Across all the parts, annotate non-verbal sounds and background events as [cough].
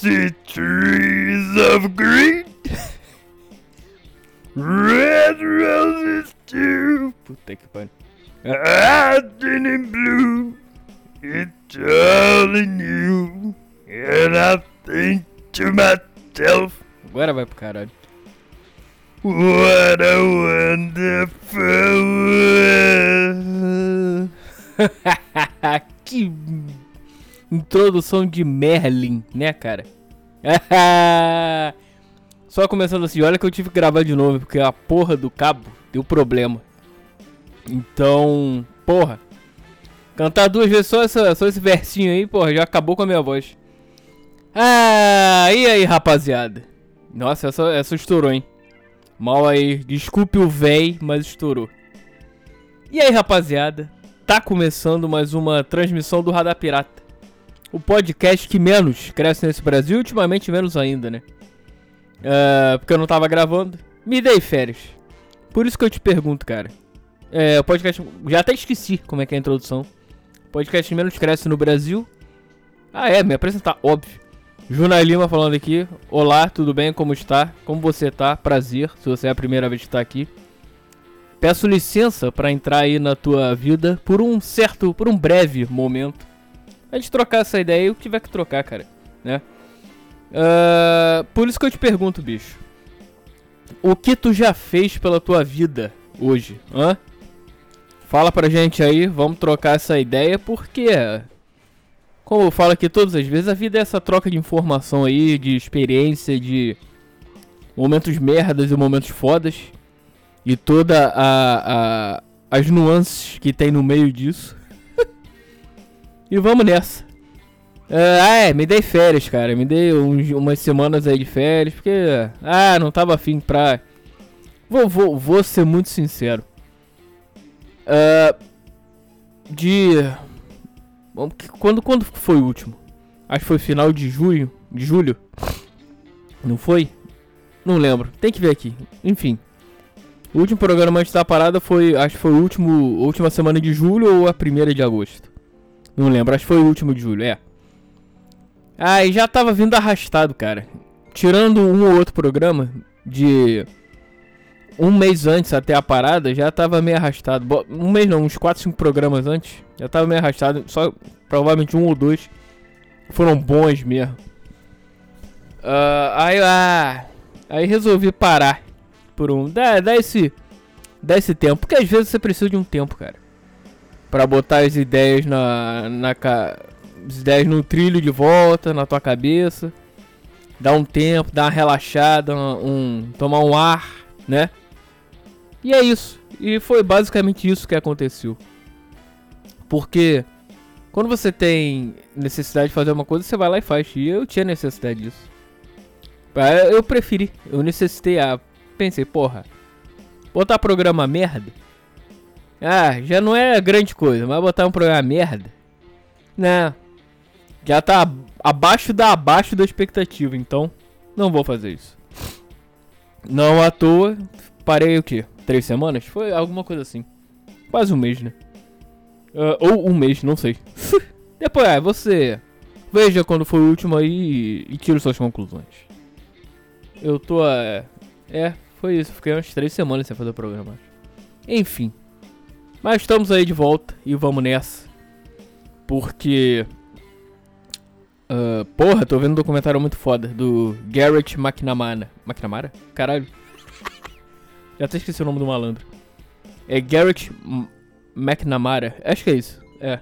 trees of green, red roses too. Puta que pariu. Red in blue, it's all in you. And I think to myself, Agora vai pro caralho. what a wonderful world. [laughs] que introdução de Merlin, né, cara? [laughs] Só começando assim, olha que eu tive que gravar de novo, porque a porra do cabo deu problema. Então, porra. Cantar duas vezes só, essa, só esse versinho aí, porra, já acabou com a minha voz. Ah, e aí, rapaziada? Nossa, essa, essa estourou, hein? Mal aí, desculpe o véi, mas estourou. E aí, rapaziada? Tá começando mais uma transmissão do Radar Pirata. O podcast que menos cresce nesse Brasil, ultimamente menos ainda, né? É, porque eu não tava gravando. Me dei férias. Por isso que eu te pergunto, cara. É, o podcast. Já até esqueci como é que é a introdução. Podcast menos cresce no Brasil. Ah, é, me apresentar, óbvio. Juna Lima falando aqui. Olá, tudo bem? Como está? Como você tá? Prazer, se você é a primeira vez que tá aqui. Peço licença para entrar aí na tua vida por um certo, por um breve momento. A gente trocar essa ideia e o que tiver que trocar, cara, né? Uh, por isso que eu te pergunto, bicho. O que tu já fez pela tua vida hoje, hã? Fala pra gente aí, vamos trocar essa ideia, porque, como eu falo aqui todas as vezes, a vida é essa troca de informação aí, de experiência, de momentos merdas e momentos fodas. E toda a, a as nuances que tem no meio disso. E vamos nessa. Ah, é, me dei férias, cara. Me dei uns, umas semanas aí de férias, porque. Ah, não tava afim pra. Vou, vou, vou ser muito sincero. Uh, de. Quando, quando foi o último? Acho que foi final de junho. De julho. Não foi? Não lembro. Tem que ver aqui. Enfim. O último programa antes da parada foi. Acho que foi o último. Última semana de julho ou a primeira de agosto. Não lembro, acho que foi o último de julho, é. E já tava vindo arrastado, cara. Tirando um ou outro programa de um mês antes até a parada, já tava meio arrastado. Um mês não, uns 4, 5 programas antes, já tava meio arrastado. Só provavelmente um ou dois foram bons mesmo. Uh, aí, ah, aí resolvi parar por um. Dá, dá esse. Dá esse tempo. Porque às vezes você precisa de um tempo, cara. Pra botar as ideias na. na as ideias no trilho de volta, na tua cabeça. Dar um tempo, dar uma relaxada, um, tomar um ar, né? E é isso. E foi basicamente isso que aconteceu. Porque quando você tem necessidade de fazer uma coisa, você vai lá e faz. E eu tinha necessidade disso. Eu preferi, eu necessitei a pensei, porra, botar programa merda? Ah, já não é grande coisa, mas botar um programa merda? Não. Já tá abaixo da abaixo da expectativa, então não vou fazer isso. Não à toa, parei o quê? Três semanas? Foi alguma coisa assim. Quase um mês, né? Uh, ou um mês, não sei. [laughs] Depois, é, você veja quando foi o último aí e, e tire suas conclusões. Eu tô, é, é, foi isso, fiquei umas três semanas sem fazer o programa. Enfim. Mas estamos aí de volta e vamos nessa. Porque. Uh, porra, tô vendo um documentário muito foda do Garrett McNamara. McNamara? Caralho. Já até esqueci o nome do malandro. É Garrett M McNamara. Acho que é isso. É.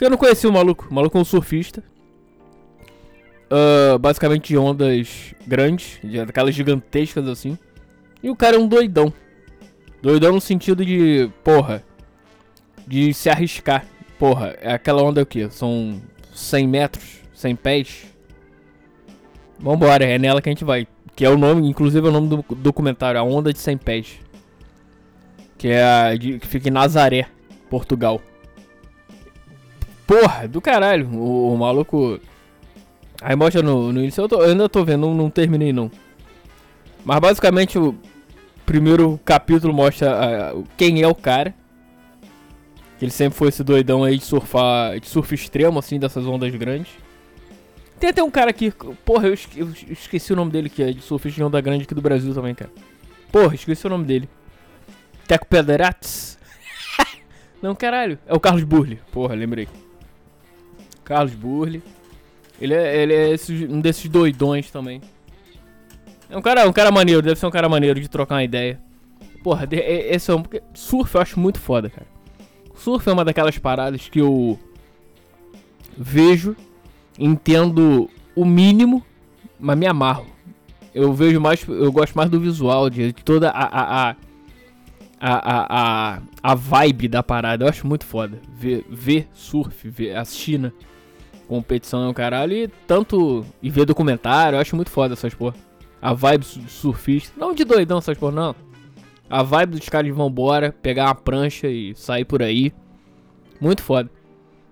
Eu não conheci o maluco. O maluco é um surfista. Uh, basicamente de ondas grandes, de, aquelas gigantescas assim. E o cara é um doidão. Doidão no sentido de, porra, de se arriscar. Porra, é aquela onda o? São 100 metros, 100 pés. Vambora, é nela que a gente vai. Que é o nome, inclusive é o nome do documentário, a onda de 100 pés. Que é a de, que fica em Nazaré, Portugal. Porra, do caralho. O, o maluco. Aí mostra no, no início. Eu, tô, eu ainda tô vendo, não, não terminei não. Mas basicamente o primeiro capítulo mostra uh, quem é o cara. Ele sempre foi esse doidão aí de surfar, de surf extremo, assim, dessas ondas grandes. Tem até um cara aqui, porra, eu, esque- eu esqueci o nome dele, que é de surfista de onda grande aqui do Brasil também, cara. Porra, esqueci o nome dele. Teco Pederates? [laughs] Não, caralho. É o Carlos Burli. Porra, lembrei. Carlos Burli. Ele é, ele é esse- um desses doidões também. É um cara, um cara maneiro, deve ser um cara maneiro de trocar uma ideia. Porra, é- esse é um. Surf eu acho muito foda, cara. Surf é uma daquelas paradas que eu vejo, entendo o mínimo, mas me amarro. Eu vejo mais, eu gosto mais do visual, de toda a a, a, a, a, a, a vibe da parada. Eu acho muito foda. Ver, ver surf, ver, assistir, né? Competição é um caralho. E tanto. E ver documentário, eu acho muito foda essas porra. A vibe su- surfista. Não de doidão essas porra, não. A vibe dos caras de vambora, pegar uma prancha e sair por aí. Muito foda.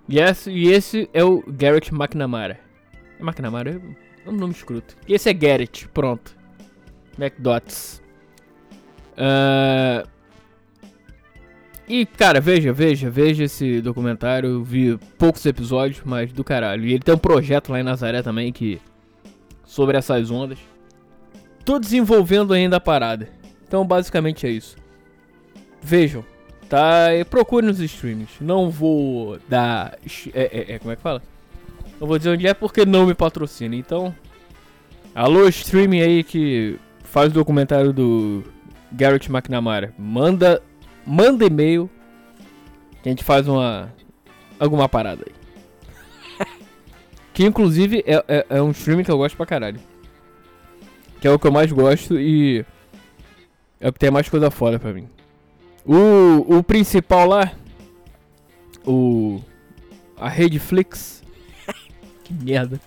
E esse, e esse é o Garrett McNamara. É McNamara? É um nome escroto. E esse é Garrett, pronto. McDots. Ah, E, cara, veja, veja, veja esse documentário. Eu vi poucos episódios, mas do caralho. E ele tem um projeto lá em Nazaré também que. Sobre essas ondas. Tô desenvolvendo ainda a parada. Então, basicamente é isso. Vejam, tá? E procure nos streams. Não vou dar. É, é, é, como é que fala? Não vou dizer onde é porque não me patrocina. Então, alô, streaming aí que faz o documentário do Garrett McNamara. Manda, manda e-mail que a gente faz uma. alguma parada aí. [laughs] que inclusive é, é, é um streaming que eu gosto pra caralho. Que é o que eu mais gosto e. É o que tem mais coisa foda pra mim. O, o principal lá. O. A Redflix. [laughs] que merda.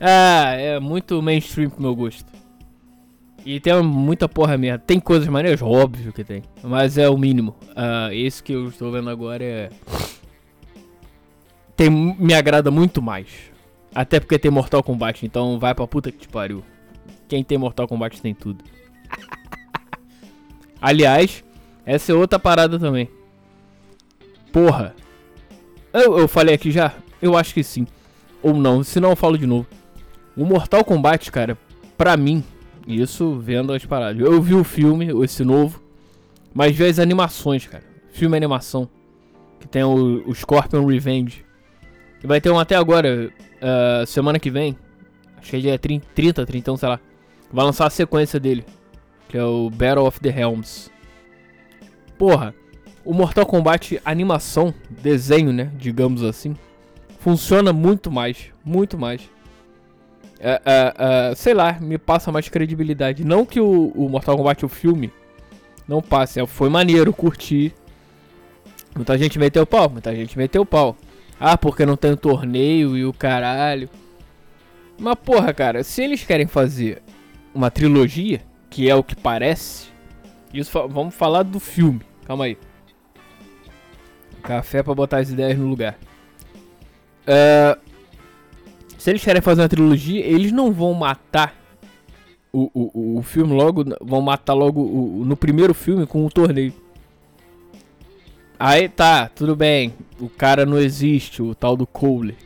Ah, é muito mainstream pro meu gosto. E tem muita porra merda. Tem coisas maneiras? Óbvio que tem. Mas é o mínimo. Ah, esse que eu estou vendo agora é. Tem, me agrada muito mais. Até porque tem Mortal Kombat, então vai pra puta que te pariu. Quem tem Mortal Kombat tem tudo. [laughs] Aliás, essa é outra parada também. Porra. Eu, eu falei aqui já? Eu acho que sim. Ou não, se não eu falo de novo. O Mortal Kombat, cara, pra mim, isso vendo as paradas. Eu vi o filme, esse novo, mas vi as animações, cara. Filme e animação. Que tem o, o Scorpion Revenge. E vai ter um até agora, ah, semana que vem. Acho que é dia 30, 30, 31, sei lá. Vai lançar a sequência dele. Que é o Battle of the Helms. Porra, o Mortal Kombat animação, desenho, né? Digamos assim. Funciona muito mais. Muito mais. É, é, é, sei lá, me passa mais credibilidade. Não que o, o Mortal Kombat, o filme, não passe. é, Foi maneiro, curti. Muita gente meteu pau, muita gente meteu pau. Ah, porque não tem torneio e o caralho. Mas porra, cara, se eles querem fazer uma trilogia, que é o que parece, isso fa- vamos falar do filme. Calma aí. Café pra botar as ideias no lugar. É, se eles querem fazer uma trilogia, eles não vão matar o, o, o filme logo, vão matar logo o- no primeiro filme com o torneio. Aí tá, tudo bem, o cara não existe, o tal do Cole.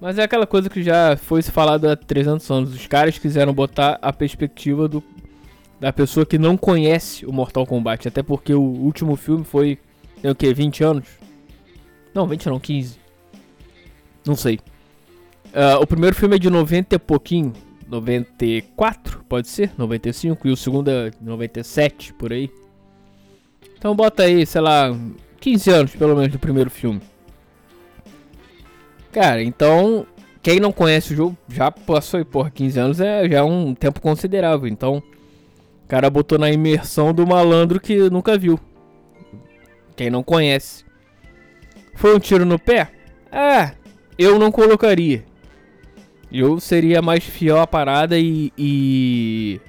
Mas é aquela coisa que já foi se falado há 300 anos. Os caras quiseram botar a perspectiva do, da pessoa que não conhece o Mortal Kombat. Até porque o último filme foi, tem o que, 20 anos? Não, 20 não, 15. Não sei. Ah, o primeiro filme é de 90 e pouquinho. 94, pode ser? 95. E o segundo é 97, por aí. Então bota aí, sei lá, 15 anos pelo menos do primeiro filme. Cara, então, quem não conhece o jogo já passou porra, 15 anos é já é um tempo considerável. Então, o cara botou na imersão do malandro que nunca viu. Quem não conhece. Foi um tiro no pé? Ah, eu não colocaria. Eu seria mais fiel à parada e, e.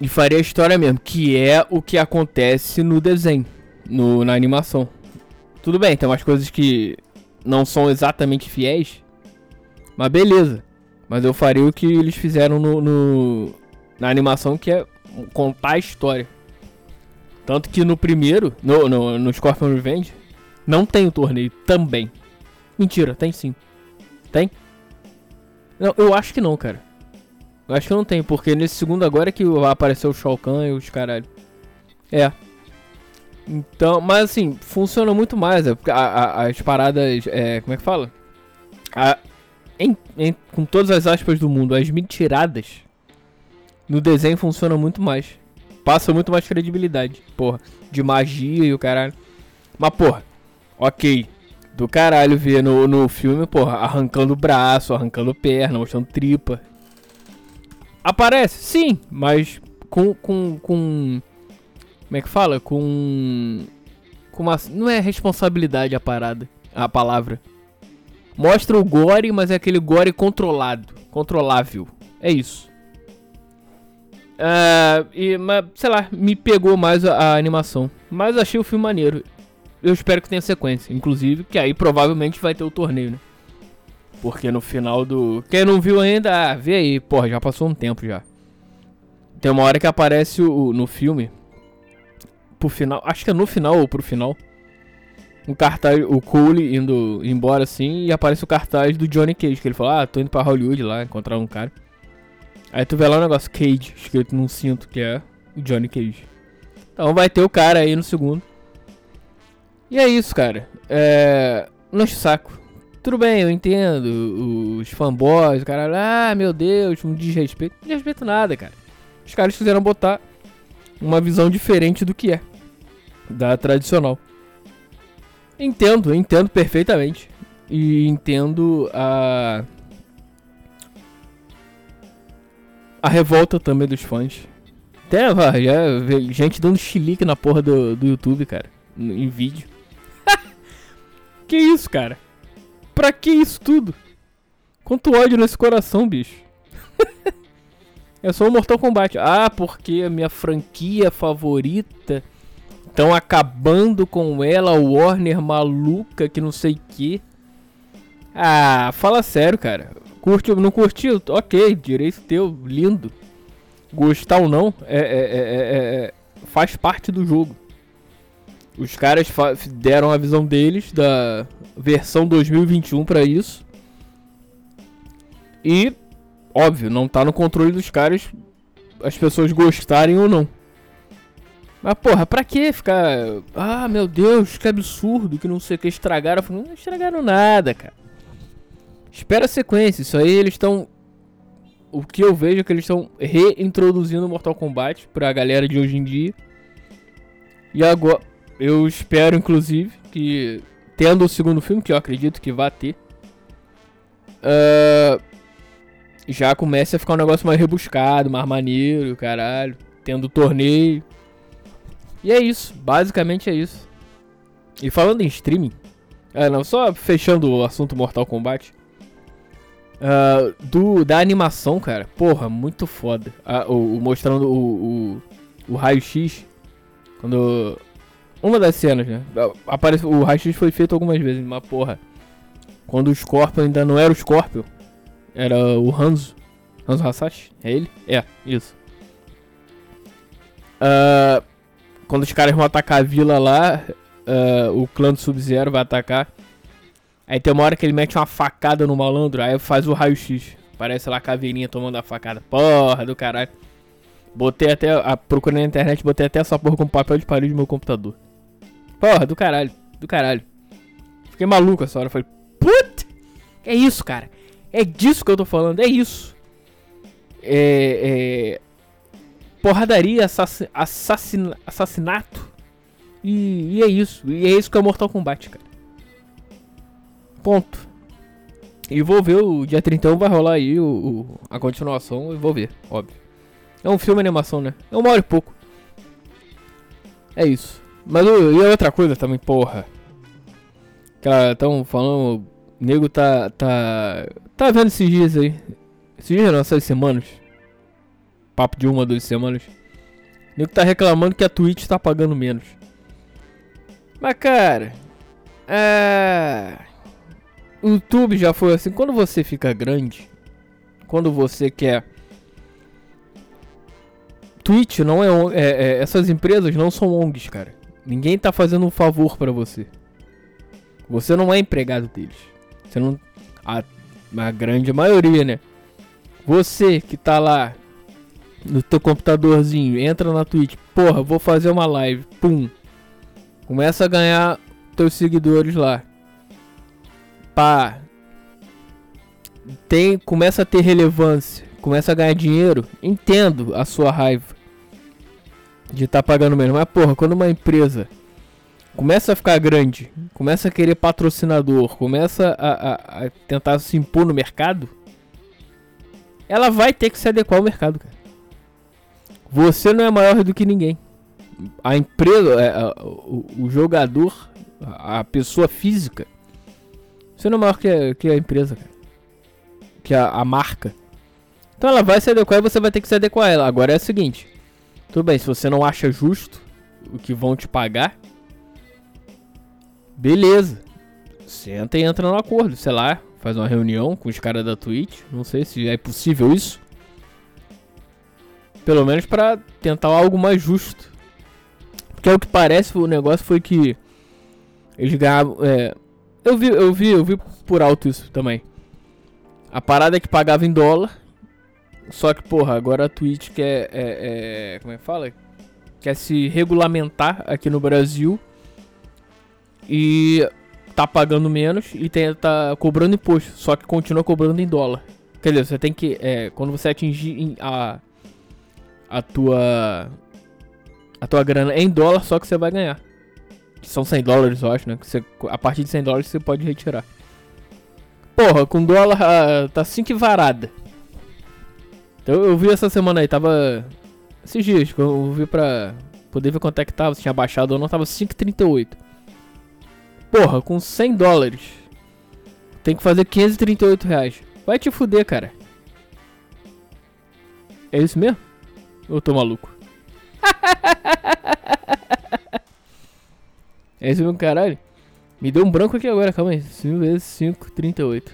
e faria a história mesmo, que é o que acontece no desenho, no, na animação. Tudo bem, tem umas coisas que não são exatamente fiéis, mas beleza. Mas eu faria o que eles fizeram no, no- na animação, que é contar a história. Tanto que no primeiro, no, no, no Scorpion Revenge, não tem o torneio também. Mentira, tem sim. Tem? Não, eu acho que não, cara. Eu acho que não tem, porque nesse segundo agora é que apareceu o Shao Kahn e os caralho. É. Então, mas assim, funciona muito mais. É, a, a, as paradas. É, como é que fala? A, em, em, com todas as aspas do mundo, as mentiradas no desenho funciona muito mais. Passa muito mais credibilidade, porra. De magia e o caralho. Mas, porra, ok. Do caralho ver no, no filme, porra, arrancando braço, arrancando perna, mostrando tripa. Aparece, sim, mas com. com. com. Como é que fala? Com. Com uma. Não é responsabilidade a parada. A palavra. Mostra o gore, mas é aquele gore controlado. Controlável. É isso. Uh, e, mas, sei lá, me pegou mais a, a, animação. Mas achei o filme maneiro. Eu espero que tenha sequência. Inclusive, que aí provavelmente vai ter o torneio, né? Porque no final do. Quem não viu ainda, ah, vê aí. Porra, já passou um tempo já. Tem uma hora que aparece o, no filme. Pro final. Acho que é no final ou pro final. Um cartaz, o Cole indo embora assim. E aparece o cartaz do Johnny Cage. Que ele fala: Ah, tô indo pra Hollywood lá encontrar um cara. Aí tu vê lá o negócio Cage, escrito num cinto, que é o Johnny Cage. Então vai ter o cara aí no segundo. E é isso, cara. É. Não enche saco. Tudo bem, eu entendo. Os fanboys, o cara. Ah, meu Deus, um desrespeito. Não desrespeito nada, cara. Os caras quiseram botar uma visão diferente do que é. Da tradicional. Entendo, entendo perfeitamente. E entendo a. a revolta também dos fãs. Até, já gente dando chilique na porra do, do YouTube, cara. Em vídeo. [laughs] que isso, cara? Pra que isso tudo? Quanto ódio nesse coração, bicho. [laughs] é só o Mortal Kombat. Ah, porque a minha franquia favorita estão acabando com ela, Warner maluca, que não sei que. Ah, fala sério, cara. Curtiu, não curtiu? Ok, direito teu, lindo. Gostar ou não, é, é, é, faz parte do jogo. Os caras deram a visão deles da versão 2021 para isso. E, óbvio, não tá no controle dos caras as pessoas gostarem ou não. Mas porra, pra que ficar. Ah, meu Deus, que absurdo, que não sei o que estragaram. Não estragaram nada, cara. Espera a sequência. Isso aí eles estão. O que eu vejo é que eles estão reintroduzindo Mortal Kombat pra galera de hoje em dia. E agora. Eu espero, inclusive, que. Tendo o segundo filme, que eu acredito que vai ter. Uh, já comece a ficar um negócio mais rebuscado, mais maneiro, caralho. Tendo torneio. E é isso. Basicamente é isso. E falando em streaming. É, não, só fechando o assunto Mortal Kombat. Uh, do, da animação, cara, porra, muito foda. Uh, o, o, mostrando o, o, o raio-x. Quando. Uma das cenas, né? Aparece, o raio-x foi feito algumas vezes, mas porra. Quando o Scorpion ainda não era o Scorpion, era o Hanzo. Hanzo Hasashi? É ele? É, isso. Uh, quando os caras vão atacar a vila lá, o clã do Sub-Zero vai atacar. Aí tem uma hora que ele mete uma facada no malandro, aí faz o raio-x. Parece lá a caveirinha tomando a facada. Porra do caralho. Botei até. A, procurei na internet, botei até essa porra com papel de parede no meu computador. Porra, do caralho. Do caralho. Fiquei maluco essa hora. Falei, puta! É isso, cara. É disso que eu tô falando. É isso. É. é porradaria, assassin, assassin, assassinato. E, e é isso. E é isso que é Mortal Kombat, cara. Ponto. E vou ver o dia 31 vai rolar aí o, o, a continuação e vou ver, óbvio. É um filme animação, né? É uma hora e pouco. É isso. Mas e outra coisa também, porra. Que tão falando. O nego tá. tá. tá vendo esses dias aí. Esses dias não, essas semanas. Papo de uma, duas semanas. O nego tá reclamando que a Twitch tá pagando menos. Mas cara. É o YouTube já foi assim. Quando você fica grande, quando você quer. Twitch não é, é, é essas empresas não são ONGs, cara. Ninguém tá fazendo um favor para você. Você não é empregado deles. Você não. A, a grande maioria, né? Você que tá lá no teu computadorzinho, entra na Twitch, porra, vou fazer uma live, pum. Começa a ganhar teus seguidores lá. Pá. Tem, começa a ter relevância, começa a ganhar dinheiro. Entendo a sua raiva de estar tá pagando menos, mas porra, quando uma empresa começa a ficar grande, começa a querer patrocinador, começa a, a, a tentar se impor no mercado, ela vai ter que se adequar ao mercado, cara. Você não é maior do que ninguém. A empresa, é, o, jogador, a, pessoa física, você não é maior que a, que a empresa, cara. Que a, a marca. Então ela vai se adequar e você vai ter que se adequar a ela. Agora é o seguinte: tudo bem, se você não acha justo o que vão te pagar, Beleza. Senta e entra no acordo, sei lá, faz uma reunião com os caras da Twitch. Não sei se é possível isso. Pelo menos para tentar algo mais justo. Porque é o que parece, o negócio foi que eles ganhavam. É, eu vi, eu vi, eu vi por alto isso também. A parada é que pagava em dólar. Só que, porra, agora a Twitch quer. É, é, como é que fala? Quer se regulamentar aqui no Brasil e tá pagando menos e tem, tá cobrando imposto, só que continua cobrando em dólar. Quer dizer, você tem que. É, quando você atingir a. A tua. A tua grana em dólar, só que você vai ganhar. São 100 dólares, eu acho, né? Que você, a partir de 100 dólares você pode retirar. Porra, com dólar ah, tá 5 varada. Então eu vi essa semana aí, tava. Esses dias, eu vi pra poder ver quanto é que tava, se tinha baixado ou não, tava 5,38. Porra, com 100 dólares. Tem que fazer 538 reais. Vai te fuder, cara. É isso mesmo? Eu tô maluco. [laughs] é isso mesmo, caralho? Me deu um branco aqui agora, calma aí. 5 vezes 5, 38.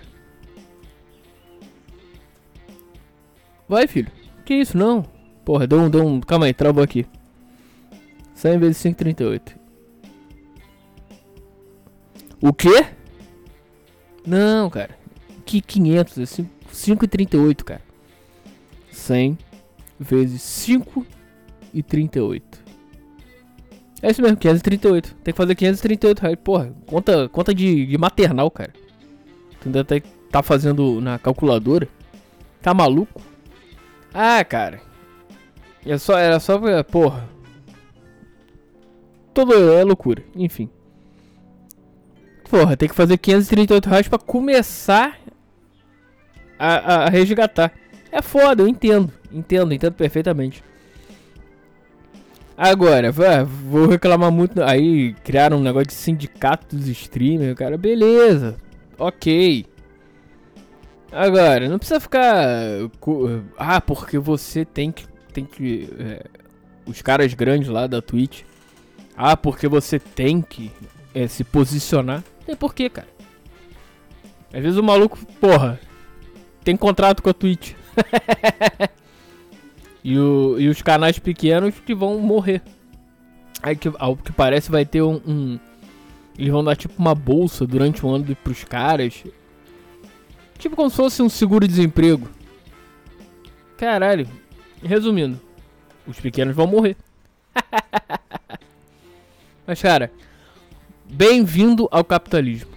Vai, filho. Que isso, não? Porra, deu um, deu um... Calma aí, travou aqui. 100 vezes 5, 38. O quê? Não, cara. Que 500? É 5,38, cara. 100 vezes 5 e 38. É isso mesmo, 538. Tem que fazer 538 reais. Porra, conta, conta de, de maternal, cara. Tu ainda tá, tá fazendo na calculadora. Tá maluco? Ah, cara. É só, era só. Porra. Tudo é loucura. Enfim. Porra, tem que fazer 538 reais pra começar a, a resgatar. É foda, eu entendo. Entendo, entendo perfeitamente. Agora, vou reclamar muito. Aí criaram um negócio de sindicato dos streamers, cara. Beleza, ok. Agora, não precisa ficar. Ah, porque você tem que. Tem que. É, os caras grandes lá da Twitch. Ah, porque você tem que é, se posicionar. Tem porquê, cara. Às vezes o maluco, porra, tem contrato com a Twitch. [laughs] e, o, e os canais pequenos que vão morrer. Aí que, ao que parece vai ter um, um, Eles vão dar tipo uma bolsa durante o ano pros caras. Tipo como se fosse um seguro-desemprego. Caralho. Resumindo, os pequenos vão morrer. [laughs] Mas cara, Bem-vindo ao capitalismo.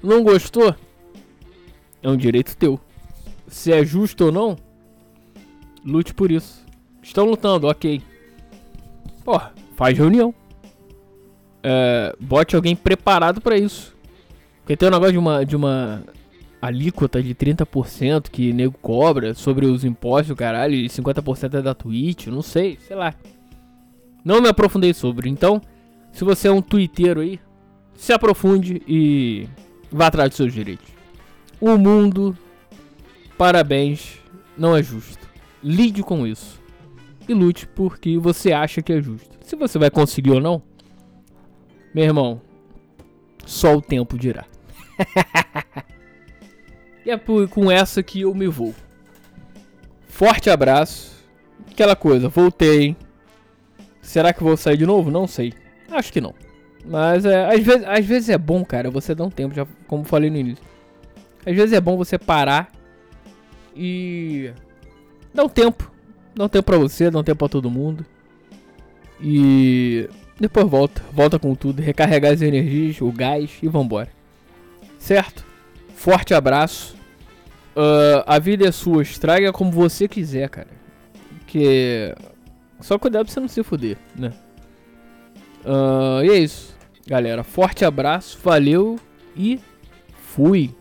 Não gostou? É um direito teu. Se é justo ou não, lute por isso. Estão lutando, ok. Porra, faz reunião. É, bote alguém preparado para isso. Porque tem um negócio de uma, de uma alíquota de 30% que nego cobra sobre os impostos, caralho, e 50% é da Twitch, não sei, sei lá. Não me aprofundei sobre. Então, se você é um twitteiro aí, se aprofunde e vá atrás dos seus direitos. O mundo, parabéns, não é justo. Lide com isso. E lute porque você acha que é justo. Se você vai conseguir ou não, meu irmão, só o tempo dirá. [laughs] e é por, com essa que eu me vou. Forte abraço. Aquela coisa, voltei. Será que vou sair de novo? Não sei. Acho que não. Mas é, às, vezes, às vezes é bom, cara, você dar um tempo, já como falei no início. Às vezes é bom você parar e dá um tempo. Dá um tempo pra você, dá um tempo pra todo mundo. E depois volta. Volta com tudo. Recarregar as energias, o gás e vambora. Certo? Forte abraço. Uh, a vida é sua. Estraga como você quiser, cara. Que. Só cuidado pra você não se fuder, né? Uh, e é isso. Galera, forte abraço. Valeu e fui.